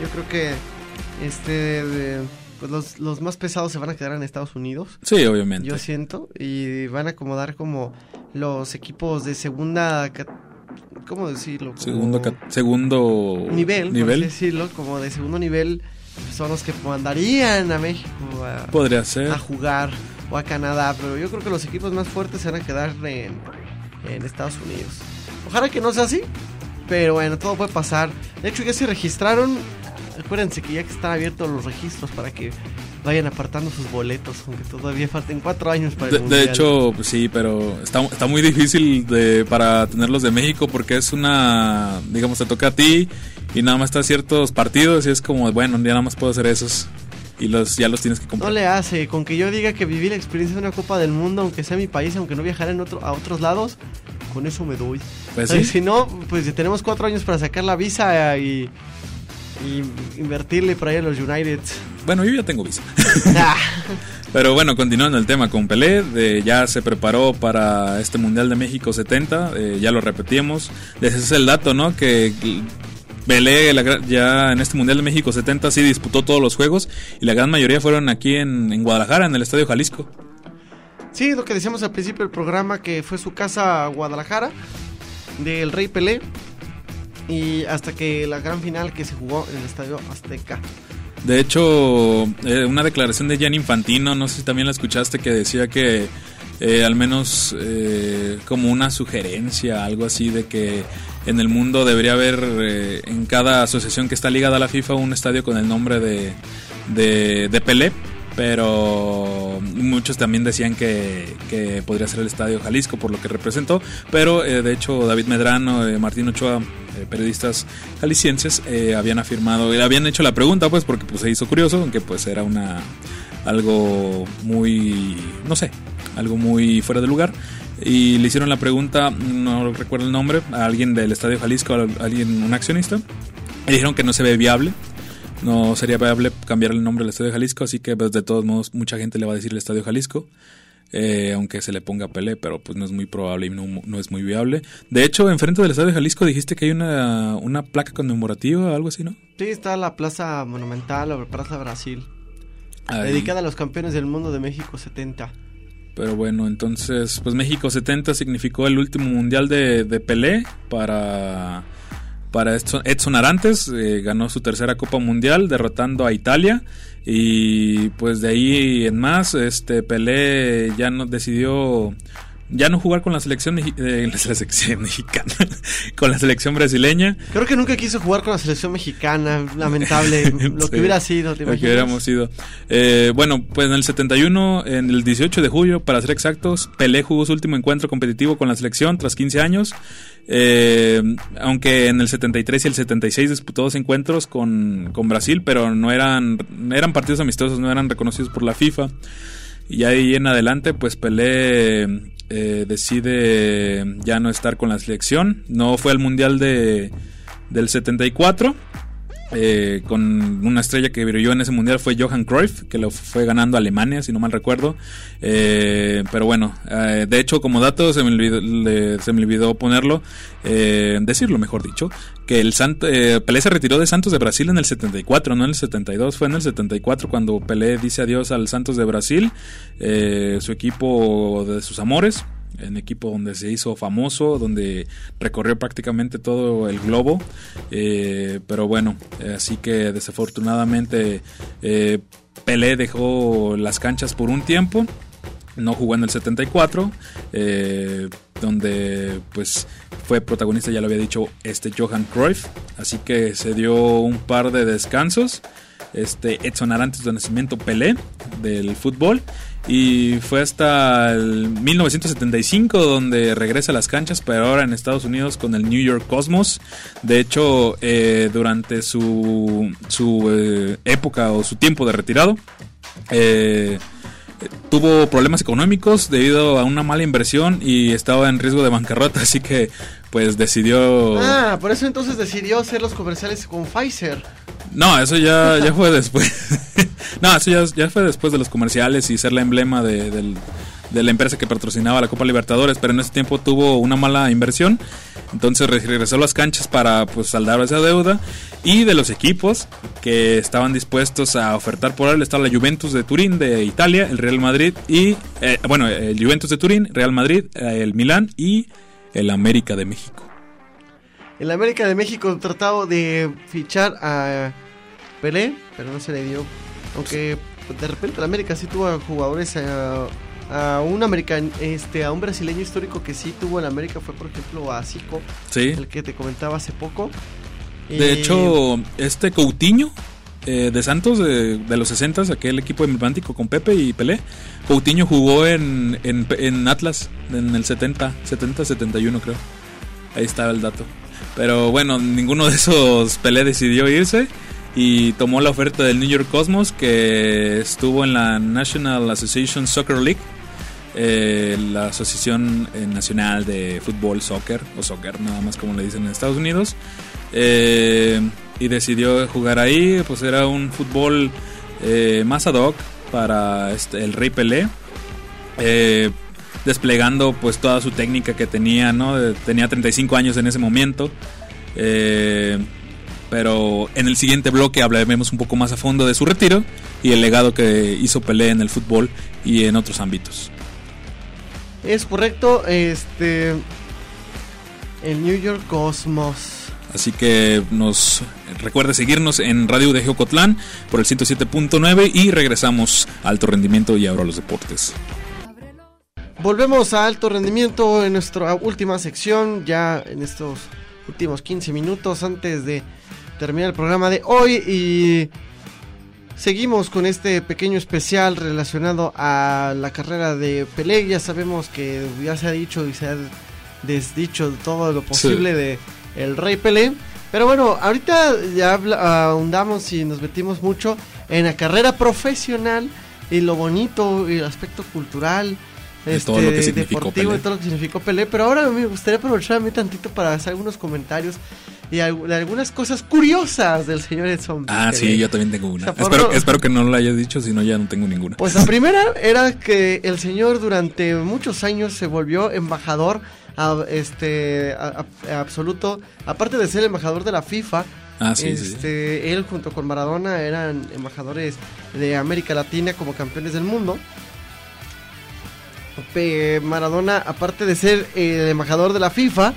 Yo creo que este pues los, los, más pesados se van a quedar en Estados Unidos. Sí, obviamente. Yo siento. Y van a acomodar como los equipos de segunda... ¿Cómo decirlo? segundo, segundo nivel, nivel. decirlo, como de segundo nivel son los que mandarían a México a, Podría ser. a jugar o a Canadá, pero yo creo que los equipos más fuertes se van a quedar en, en Estados Unidos. Ojalá que no sea así, pero bueno, todo puede pasar. De hecho, ya se registraron Acuérdense que ya que están abiertos los registros para que vayan apartando sus boletos, aunque todavía falten cuatro años para el de, de hecho, pues sí, pero está, está muy difícil de, para tenerlos de México porque es una, digamos, te toca a ti y nada más está ciertos partidos y es como, bueno, ya nada más puedo hacer esos. y los ya los tienes que comprar. No le hace, con que yo diga que viví la experiencia de una Copa del Mundo, aunque sea mi país, aunque no viajara en otro, a otros lados, con eso me doy. Pues sí. Si no, pues si tenemos cuatro años para sacar la visa y, y invertirle para ir a los United. Bueno, yo ya tengo visa. Ah, Pero bueno, continuando el tema con Pelé, de- ya se preparó para este Mundial de México 70, eh, ya lo repetimos. Ese es el dato, ¿no? Que Pelé la ya en este Mundial de México 70 sí disputó todos los juegos y la gran mayoría fueron aquí en, en Guadalajara, en el Estadio Jalisco. Sí, lo que decíamos al principio del programa, que fue su casa Guadalajara, del Rey Pelé, y hasta que la gran final que se jugó en el Estadio Azteca. De hecho, eh, una declaración de Gianni Infantino, no sé si también la escuchaste, que decía que eh, al menos eh, como una sugerencia, algo así, de que en el mundo debería haber en cada asociación que está ligada a la FIFA un estadio con el nombre de, de, de Pelé. Pero muchos también decían que, podría ser el Estadio Jalisco por lo que representó. Pero de hecho David Medrano, Martín Ochoa, eh, periodistas jaliscienses, eh, habían afirmado, y habían hecho la pregunta pues porque pues, se hizo curioso, aunque pues era una algo muy, no sé, algo muy fuera de lugar. Y le hicieron la pregunta, no recuerdo el nombre, a alguien del Estadio Jalisco, a alguien, un accionista. Y dijeron que no se ve viable. No sería viable cambiar el nombre del Estadio Jalisco, así que pues, de todos modos mucha gente le va a decir el Estadio Jalisco. Eh, aunque se le ponga Pelé, pero pues no es muy probable y no, no es muy viable. De hecho, enfrente del Estadio Jalisco dijiste que hay una, una placa conmemorativa o algo así, ¿no? Sí, está la Plaza Monumental o Plaza Brasil, dedicada a los campeones del mundo de México 70. Pero bueno, entonces, pues México 70 significó el último mundial de, de Pelé para, para Edson, Arantes. eh, ganó su tercera Copa Mundial derrotando a Italia. Y pues de ahí en más, este Pelé ya no decidió ya no jugar con la selección, eh, la selección mexicana, con la selección brasileña. Creo que nunca quiso jugar con la selección mexicana, lamentable, lo Sí, que hubiera sido, ¿te Lo que hubiéramos sido. Eh, bueno, pues en el 71, en el 18 de julio, para ser exactos, Pelé jugó su último encuentro competitivo con la selección tras 15 años. Eh, aunque en el 73 y el 76 disputó dos encuentros con, con Brasil, pero no eran, eran partidos amistosos, no eran reconocidos por la FIFA. Y ahí en adelante, pues Pelé eh, decide ya no estar con la selección. No fue al Mundial de, del 74. Eh, con una estrella que brilló en ese mundial fue Johan Cruyff, que lo fue ganando Alemania, si no mal recuerdo. Eh, pero bueno, eh, de hecho, como dato, se me olvidó, se me olvidó ponerlo, eh, decirlo mejor dicho, que el Sant eh, Pelé se retiró de Santos de Brasil en el 74, no en el 72, fue en el 74 cuando Pelé dice adiós al Santos de Brasil, eh, su equipo de sus amores, en equipo donde se hizo famoso, donde recorrió prácticamente todo el globo. Eh, pero bueno, así que desafortunadamente eh, Pelé dejó las canchas por un tiempo. No jugó en el 74, eh, donde pues fue protagonista, ya lo había dicho, este Johan Cruyff. Así que se dio un par de descansos. Este Edson Arantes de Nacimiento Pelé del fútbol. Y fue hasta el 1975 donde regresa a las canchas, pero ahora en Estados Unidos con el New York Cosmos. De hecho, eh, durante su, su eh, época o su tiempo de retirado, eh, tuvo problemas económicos debido a una mala inversión y estaba en riesgo de bancarrota, así que pues decidió... Ah, por eso entonces decidió hacer los comerciales con Pfizer. No, eso ya, ya fue después. no, eso ya, ya fue después de los comerciales y ser la emblema de, del- de la empresa que patrocinaba la Copa Libertadores, pero en ese tiempo tuvo una mala inversión. Entonces re- regresó a las canchas para pues saldar esa deuda. Y de los equipos que estaban dispuestos a ofertar por él está la Juventus de Turín de Italia, el Real Madrid y, eh, bueno, el Juventus de Turín, Real Madrid, eh, el Milán y el América de México. El América de México tratado de fichar a Pelé, pero no se le dio. Aunque de repente el América sí tuvo jugadores a, a un american, este, a un brasileño histórico que sí tuvo el América fue por ejemplo a Zico, Sí. el que te comentaba hace poco. De hecho, este Coutinho eh, de Santos de, de los 60, aquel equipo emblemático con Pepe y Pelé, Coutinho jugó en, en, en Atlas en el 70, 70, 71 creo. Ahí estaba el dato. Pero bueno, ninguno de esos Pelé decidió irse. y tomó la oferta del New York Cosmos que estuvo en la National Association Soccer League, eh, la Asociación eh, Nacional de Fútbol Soccer o Soccer, nada más como le dicen en Estados Unidos. Eh, y decidió jugar ahí, pues era un fútbol más ad hoc para este, el Rey Pelé. desplegando pues toda su técnica que tenía, ¿no? Tenía 35 años en ese momento. Pero en el siguiente bloque hablaremos un poco más a fondo de su retiro y el legado que hizo Pelé en el fútbol y en otros ámbitos. Es correcto, este el New York Cosmos. Así que nos recuerde seguirnos en Radio de Geocotlán por el 107.9 y regresamos a alto rendimiento y ahora a los deportes. Volvemos a alto rendimiento en nuestra última sección, ya en estos últimos 15 minutos antes de terminar el programa de hoy y seguimos con este pequeño especial relacionado a la carrera de Pelé. Ya sabemos que ya se ha dicho y se ha desdicho todo lo posible de el Rey Pelé. Pero bueno, ahorita ya ahondamos y nos metimos mucho en la carrera profesional y lo bonito y el aspecto cultural. De este, todo lo que deportivo y todo lo que significó Pelé. Pero ahora me gustaría aprovechar a mí tantito para hacer algunos comentarios y algunas cosas curiosas del señor Edson. Ah, sí, yo también tengo una. espero, espero, que no lo hayas dicho, si no ya no tengo ninguna. Pues la primera era que el señor durante muchos años se volvió embajador este absoluto, aparte de ser embajador de la FIFA. Ah, sí, este, Él junto con Maradona eran embajadores de América Latina como campeones del mundo. Maradona, aparte de ser el embajador de la FIFA,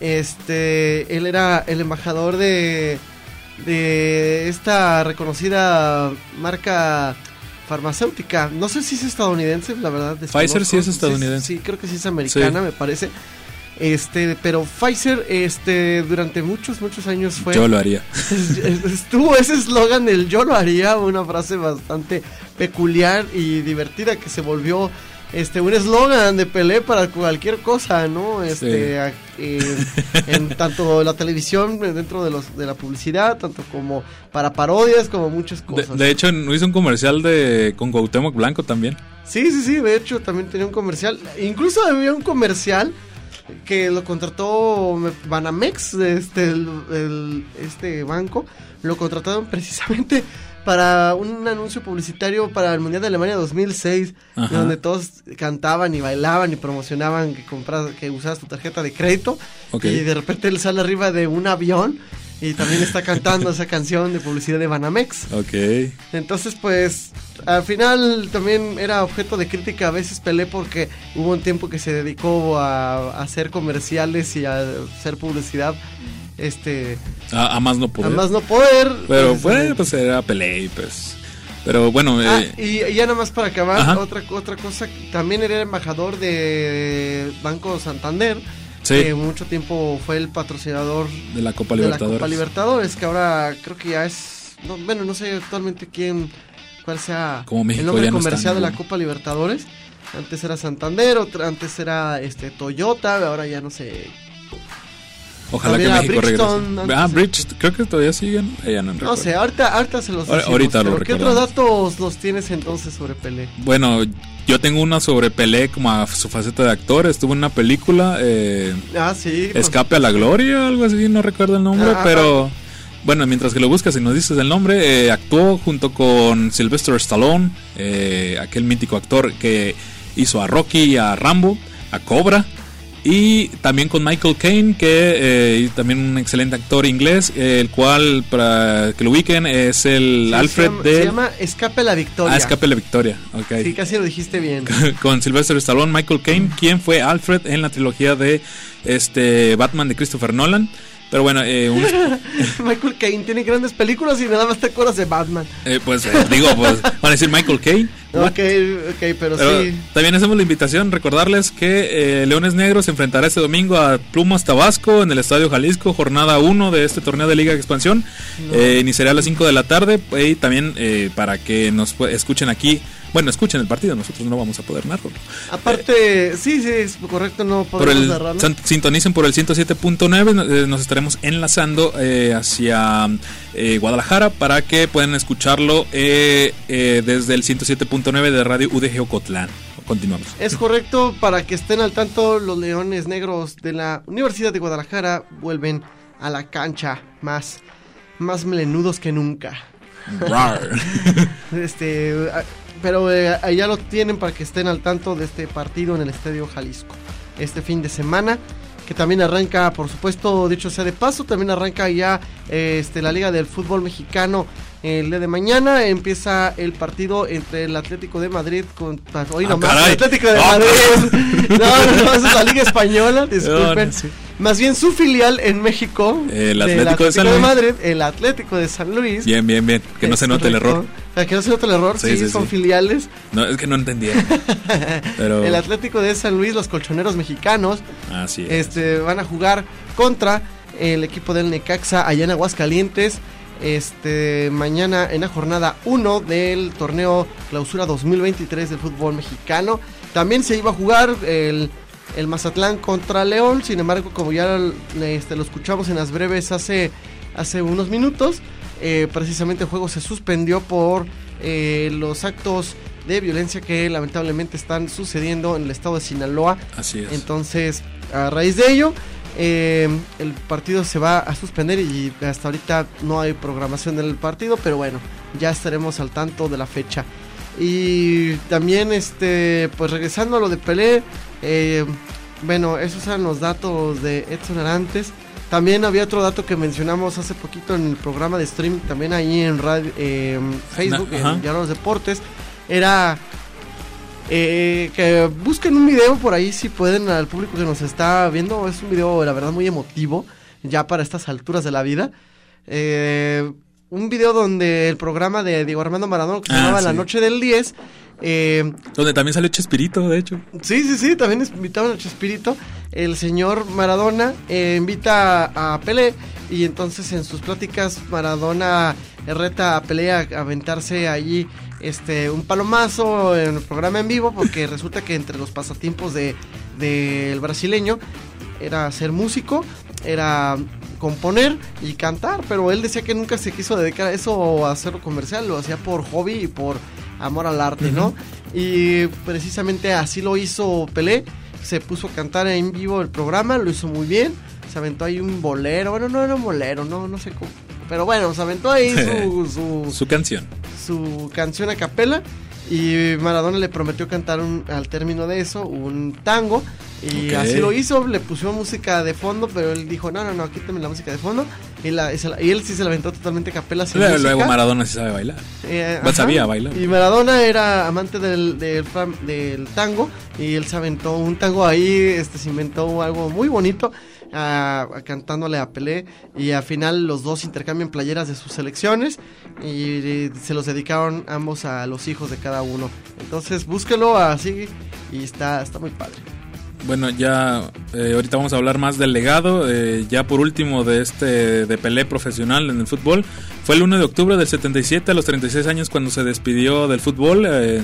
este, él era el embajador de, de esta reconocida marca farmacéutica. No sé si es estadounidense, la verdad. Pfizer sí es estadounidense. Sí, creo que sí es americana, me parece. Este, pero Pfizer, este, durante muchos, muchos años fue. Yo lo haría. Estuvo ese eslogan del yo lo haría, una frase bastante peculiar y divertida que se volvió este un eslogan de Pelé para cualquier cosa, ¿no? Este eh, en tanto la televisión dentro de los de la publicidad, tanto como para parodias, como muchas cosas. De, hecho, hizo un comercial de con Cuauhtémoc Blanco también. Sí, sí, sí, de hecho también tenía un comercial, incluso había un comercial que lo contrató Banamex, este el, este banco, lo contrataron precisamente para un anuncio publicitario para el Mundial de Alemania 2006, donde todos cantaban y bailaban y promocionaban que compras, que usabas tu tarjeta de crédito. Y de repente él sale arriba de un avión y también está cantando esa canción de publicidad de Banamex. Ok. Entonces, pues, al final también era objeto de crítica. A veces Pelé porque hubo un tiempo que se dedicó a hacer comerciales y a hacer publicidad este a, más no poder. A más no poder. Pero fue, pues era Pelé, pues. Pero bueno. Ah, eh, y, ya nada más para acabar, otra, otra cosa, también era embajador de Banco Santander. Sí. Que mucho tiempo fue el patrocinador de la Copa Libertadores. la Copa Libertadores, que ahora creo que ya es. bueno, no sé actualmente quién, cuál sea Como el nombre comercial de la Copa Libertadores. Antes era Santander, otra, antes era este Toyota, ahora ya no sé Ojalá que México regrese. Ah, Bridge, creo que todavía siguen. Ella no, no sé, ahorita, ahorita se los decimos, Ahorita lo ¿Qué otros datos los tienes entonces sobre Pelé? Bueno, yo tengo una sobre Pelé como a su faceta de actor. Estuvo en una película. Eh, ah, sí. Pues. Escape a la Gloria, algo así, no recuerdo el nombre, ah, pero. Bueno, mientras que lo buscas y nos dices el nombre, eh, actuó junto con Sylvester Stallone, eh, aquel mítico actor que hizo a Rocky, a Rambo, a Cobra. Y también con Michael Caine, que eh, también un excelente actor inglés, el cual, para que lo ubiquen, es el Alfred de... Se llama Escape a la Victoria. Ah, Escape a la Victoria, ok. Sí, casi lo dijiste bien. con Sylvester Stallone, Michael Caine, quien fue Alfred en la trilogía de este Batman de Christopher Nolan. Pero bueno, eh, Michael Caine tiene grandes películas y nada más te acuerdas de Batman. Eh, pues eh, digo, pues van a decir Michael Caine. Ok, ok, pero, sí. También hacemos la invitación, recordarles que Leones Negros se enfrentará este domingo a Plumas Tabasco en el Estadio Jalisco, jornada 1 de este torneo de Liga de Expansión. iniciará a las 5 de la tarde y también para que nos escuchen aquí Bueno, escuchen el partido, nosotros no vamos a poder narrarlo. Aparte, sí, sí, es correcto, no Por podemos el, narrarlo. sintonicen por el 107.9, eh, nos estaremos enlazando eh, hacia eh, Guadalajara para que puedan escucharlo eh, eh, desde el 107.9 de Radio UDG Ocotlán. Continuamos. Es correcto, para que estén al tanto, los Leones Negros de la Universidad de Guadalajara vuelven a la cancha más, más melenudos que nunca. Este, pero eh, ya lo tienen para que estén al tanto de este partido en el Estadio Jalisco. Este fin de semana, que también arranca, por supuesto, dicho sea de paso, también arranca ya eh, este, la Liga del Fútbol Mexicano el día de mañana. Empieza el partido entre el Atlético de Madrid contra... Hoy Ah, el Atlético de Ah, Madrid. No, no, no, es la Liga Española, disculpen. No, sí. Más bien su filial en México. El del Atlético de San Luis. Madrid, el Atlético de San Luis. Bien, bien, bien. Que no se note el correcto. error. Que no se note el error, Sí, sí, sí, son filiales. No, es que no entendieron. Pero El Atlético de San Luis, los colchoneros mexicanos, así es. este, van a jugar contra el equipo del Necaxa allá en Aguascalientes. Este, mañana en la jornada 1 del torneo Clausura 2023 del fútbol mexicano. También se iba a jugar el, el Mazatlán contra León. Sin embargo, como ya este, lo escuchamos en las breves hace, hace unos minutos, eh, precisamente el juego se suspendió por eh, los actos de violencia que lamentablemente están sucediendo en el estado de Sinaloa. Así es. Entonces, a raíz de ello, eh, el partido se va a suspender y hasta ahorita no hay programación del partido, pero bueno, ya estaremos al tanto de la fecha. Y también, este, pues regresando a lo de Pelé, eh, bueno, esos eran los datos de Edson Arantes. También había otro dato que mencionamos hace poquito en el programa de streaming, también ahí en radio, eh, Facebook, en de los Deportes. Era eh, que busquen un video por ahí si pueden al público que nos está viendo. Es un video, la verdad, muy emotivo, ya para estas alturas de la vida. Eh, un video donde el programa de Diego Armando Maradona, que se Ah, llamaba La. Noche del 10, eh, Donde también salió Chespirito, de hecho. Sí, sí, sí, también invitaban a Chespirito. El señor Maradona eh, invita a, a Pelé y entonces en sus pláticas Maradona reta a Pelé a aventarse allí este un palomazo en el programa en vivo porque resulta que entre los pasatiempos de del brasileño era ser músico, era componer y cantar, pero él decía que nunca se quiso dedicar a eso o a hacerlo comercial, lo hacía por hobby y por amor al arte, ¿no? Y precisamente así lo hizo Pelé, se puso a cantar en vivo el programa, lo hizo muy bien, se aventó ahí un bolero, bueno, no era un bolero, no, no sé cómo, pero bueno, se aventó ahí su, su, Su canción. su canción a capela y Maradona le prometió cantar un- al término de eso un tango y Ok. así lo hizo, le puso música de fondo, pero él dijo, no, no, no, quítame la música de fondo y, la- y él sí se la aventó totalmente a capela sin Luego, luego Maradona sí sabe bailar. Eh, Pues sabía bailar. Y Maradona era amante del, del, del tango y él se aventó un tango ahí, este se inventó algo muy bonito cantándole a Pelé y al final los dos intercambian playeras de sus selecciones y, y se los dedicaron ambos a los hijos de cada uno. Entonces búsquelo así y está, está muy padre. Bueno, ya eh, ahorita vamos a hablar más del legado. eh, ya por último de este de Pelé profesional en el fútbol. Fue el 1 de octubre del 77 a los 36 años cuando se despidió del fútbol. eh,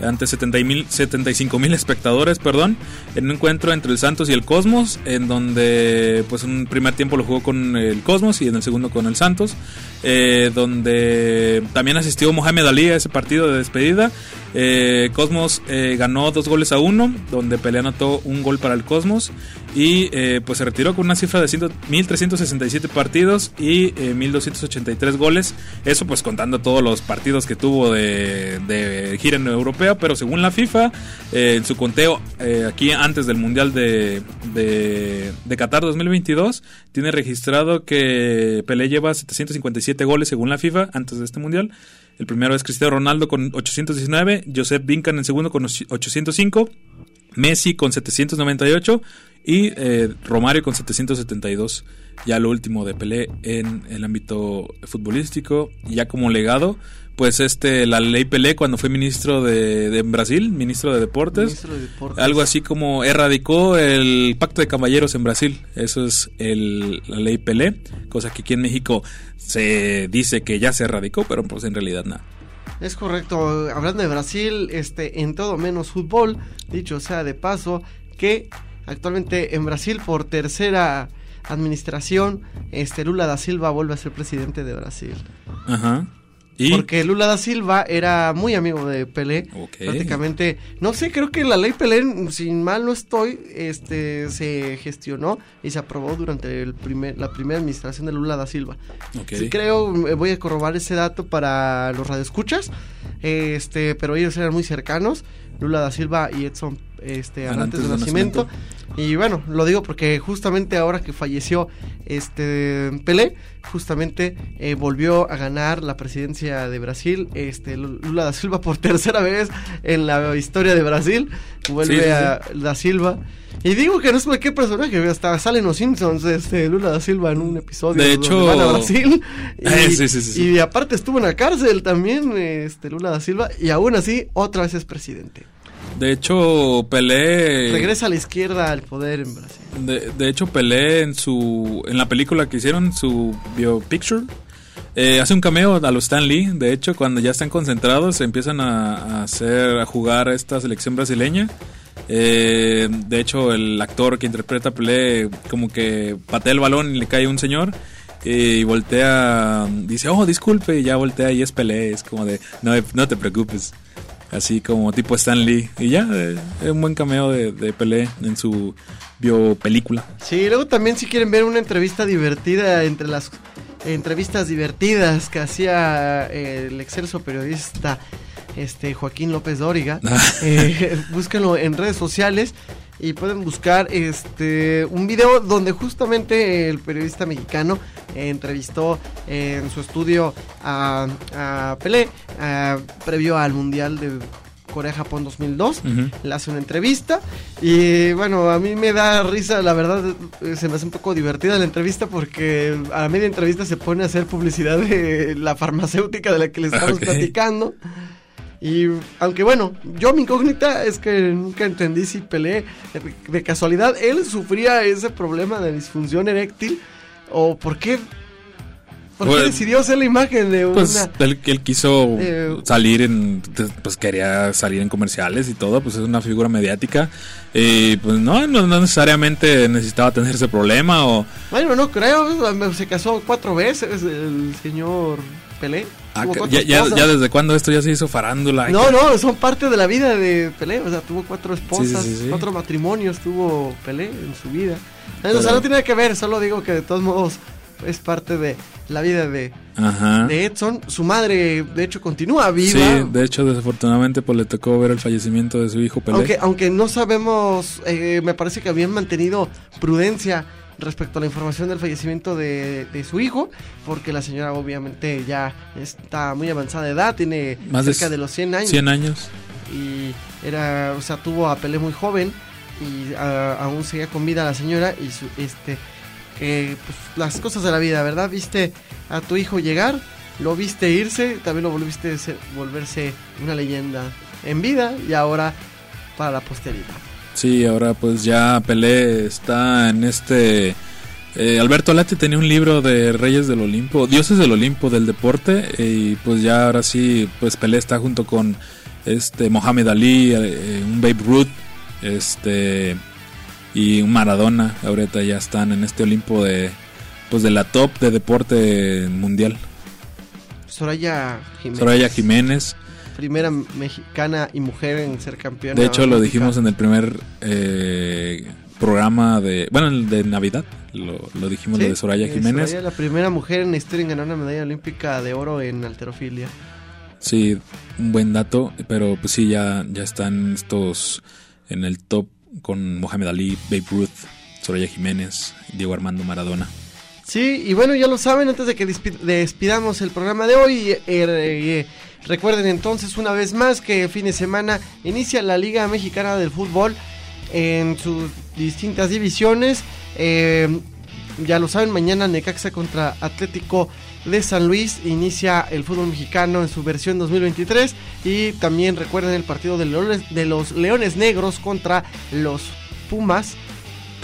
ante 70 mil 75 mil espectadores, perdón, en un encuentro entre el Santos y el Cosmos, en donde pues un primer tiempo lo jugó con el Cosmos y en el segundo con el Santos, eh, donde también asistió Mohamed Ali a ese partido de despedida. Eh, Cosmos eh, ganó dos goles a uno, donde Pelé anotó un gol para el Cosmos y pues se retiró con una cifra de 100 1.367 partidos y eh, 1.283 goles. Eso pues contando todos los partidos que tuvo de, de gira en pero según la FIFA, eh, en su conteo eh, aquí antes del Mundial de, de, de Qatar 2022, tiene registrado que Pelé lleva 757 goles según la FIFA antes de este Mundial. El primero es Cristiano Ronaldo con 819, Josep Vincan en segundo con 805, Messi con 798 y eh, Romario con 772. Ya lo último de Pelé en el ámbito futbolístico. Y ya como legado, pues este la ley Pelé cuando fue ministro de, de Brasil, ministro de deportes, Ministro de Deportes. algo así como erradicó el pacto de caballeros en Brasil. Eso es el, la ley Pelé, cosa que aquí en México se dice que ya se erradicó, pero pues en realidad nada. Es correcto, hablando de Brasil, este, en todo menos fútbol, dicho sea de paso, que actualmente en Brasil por tercera administración, este Lula da Silva vuelve a ser presidente de Brasil. Ajá. Porque Lula da Silva era muy amigo de Pelé. Prácticamente, no sé, creo que la ley Pelé, sin mal no estoy, este se gestionó y se aprobó durante el primer, la primera administración de Lula da Silva. Sí, creo, voy a corrobar ese dato para los radioescuchas. Este, pero ellos eran muy cercanos. Lula da Silva y Edson este, antes, del nacimiento. Y bueno, lo digo porque justamente ahora que falleció este Pelé, justamente eh, volvió a ganar la presidencia de Brasil, este Lula da Silva por tercera vez en la historia de Brasil, vuelve a da Silva. Y digo que no es cualquier personaje, hasta sale en los Simpsons, este Lula da Silva en un episodio de hecho van a Brasil. Y, y aparte estuvo en la cárcel también, este Lula da Silva, y aún así otra vez es presidente. De hecho, Pelé... Regresa a la izquierda al poder en Brasil. De, hecho, Pelé en su en la película que hicieron, su biopicture, eh, hace un cameo a los Stan Lee. De hecho, cuando ya están concentrados, empiezan a, hacer a jugar a esta selección brasileña. Eh, de hecho, el actor que interpreta a Pelé como que patea el balón y le cae un señor y voltea, dice, oh, disculpe, y ya voltea y es Pelé, es como de, no, no te preocupes así como tipo Stan Lee. Y ya, eh, un buen cameo de, de, Pelé en su biopelícula. Sí, luego también si quieren ver una entrevista divertida entre las entrevistas divertidas que hacía eh, el excelso periodista este Joaquín López Dóriga, eh, búsquenlo en redes sociales y pueden buscar este un video donde justamente el periodista mexicano entrevistó en su estudio a, a Pelé previo al mundial de Corea-Japón 2002. Le hace una entrevista. Y bueno, a mí me da risa, la verdad, se me hace un poco divertida la entrevista porque a la media entrevista se pone a hacer publicidad de la farmacéutica de la que le estamos platicando. Y aunque bueno, yo mi incógnita es que nunca entendí si peleé de casualidad él sufría ese problema de disfunción eréctil o por qué ¿Por qué decidió hacer la imagen de pues, una... Pues él, él quiso salir en... Pues quería salir en comerciales y todo, pues es una figura mediática. Y pues no, no, necesariamente necesitaba tener ese problema o... Bueno, no creo, se casó cuatro veces el señor Pelé. Ah, ya, ya, desde cuándo esto ya se hizo farándula. No, no, son parte de la vida de Pelé. O sea, tuvo cuatro esposas, cuatro matrimonios tuvo Pelé en su vida. O sea, no tiene que ver, solo digo que de todos modos es parte de la vida de, de Edson. Su madre, de hecho, continúa viva. Sí, de hecho, desafortunadamente pues le tocó ver el fallecimiento de su hijo Pelé. Aunque, aunque no sabemos, eh, me parece que habían mantenido prudencia respecto a la información del fallecimiento de, su hijo, porque la señora obviamente ya está muy avanzada de edad, tiene Más cerca de, los 100 años. 100 años. Y era, o sea, tuvo a Pelé muy joven y aún seguía con vida la señora y su, este pues, las cosas de la vida, ¿verdad? Viste a tu hijo llegar, lo viste irse, también lo volviste a volverse una leyenda en vida y ahora para la posteridad. Sí, ahora pues ya Pelé está en este... Eh, Alberto Alati tenía un libro de Reyes del Olimpo, Dioses del Olimpo del deporte y pues ya ahora sí, pues Pelé está junto con este Mohamed Ali, eh, un Babe Ruth, este y un Maradona, ahorita ya están en este Olimpo de pues de la top de deporte mundial. Soraya Jiménez. Soraya Jiménez primera mexicana y mujer en ser campeona. De hecho, lo dijimos en el primer eh, programa de. Bueno, el de Navidad. Lo, dijimos de Soraya eh, Jiménez. Soraya, la primera mujer en la historia en ganar una medalla olímpica de oro en alterofilia. Sí, un buen dato. Pero pues sí, ya, ya están estos en el top con Mohamed Ali, Babe Ruth, Soraya Jiménez, Diego Armando Maradona. Sí, y bueno, ya lo saben, antes de que despidamos el programa de hoy, eh, eh Recuerden entonces una vez más que el fin de semana inicia la Liga Mexicana del Fútbol en sus distintas divisiones. Eh, ya lo saben, mañana Necaxa contra Atlético de San Luis inicia el fútbol mexicano en su versión 2023 y también recuerden el partido de los, Leones Negros contra los Pumas.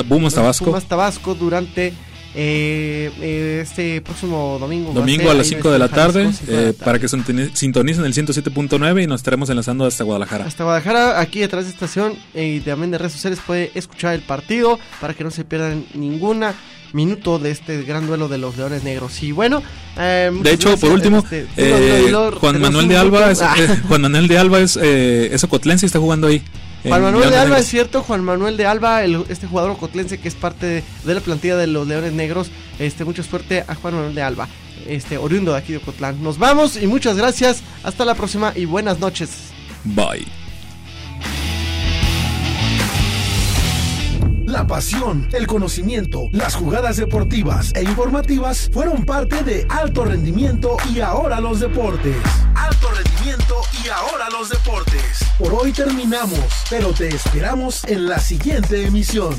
Pumas Tabasco. Pumas Tabasco durante eh, eh, este próximo domingo. Domingo a las 5 de, la tarde, eh, para que sintonicen el 107.9 y nos estaremos enlazando hasta Guadalajara. Hasta Guadalajara, aquí detrás de estación y también de redes sociales puede escuchar el partido para que no se pierdan ninguna minuto de este gran duelo de los Leones Negros. Y bueno, de hecho, por último, Juan, Manuel de Alba es, Juan Manuel de Alba es, es Ocotlense y está jugando ahí. Juan Manuel de Alba, es cierto, Juan Manuel de Alba, este jugador ocotlense que es parte de, la plantilla de los Leones Negros. Este, mucha suerte a Juan Manuel de Alba, este, oriundo de aquí de Ocotlán. Nos vamos y muchas gracias. Hasta la próxima y buenas noches. Bye. La pasión, el conocimiento, las jugadas deportivas e informativas fueron parte de Alto Rendimiento y ahora los deportes. Alto Rendimiento y ahora los deportes. Por hoy terminamos, pero te esperamos en la siguiente emisión.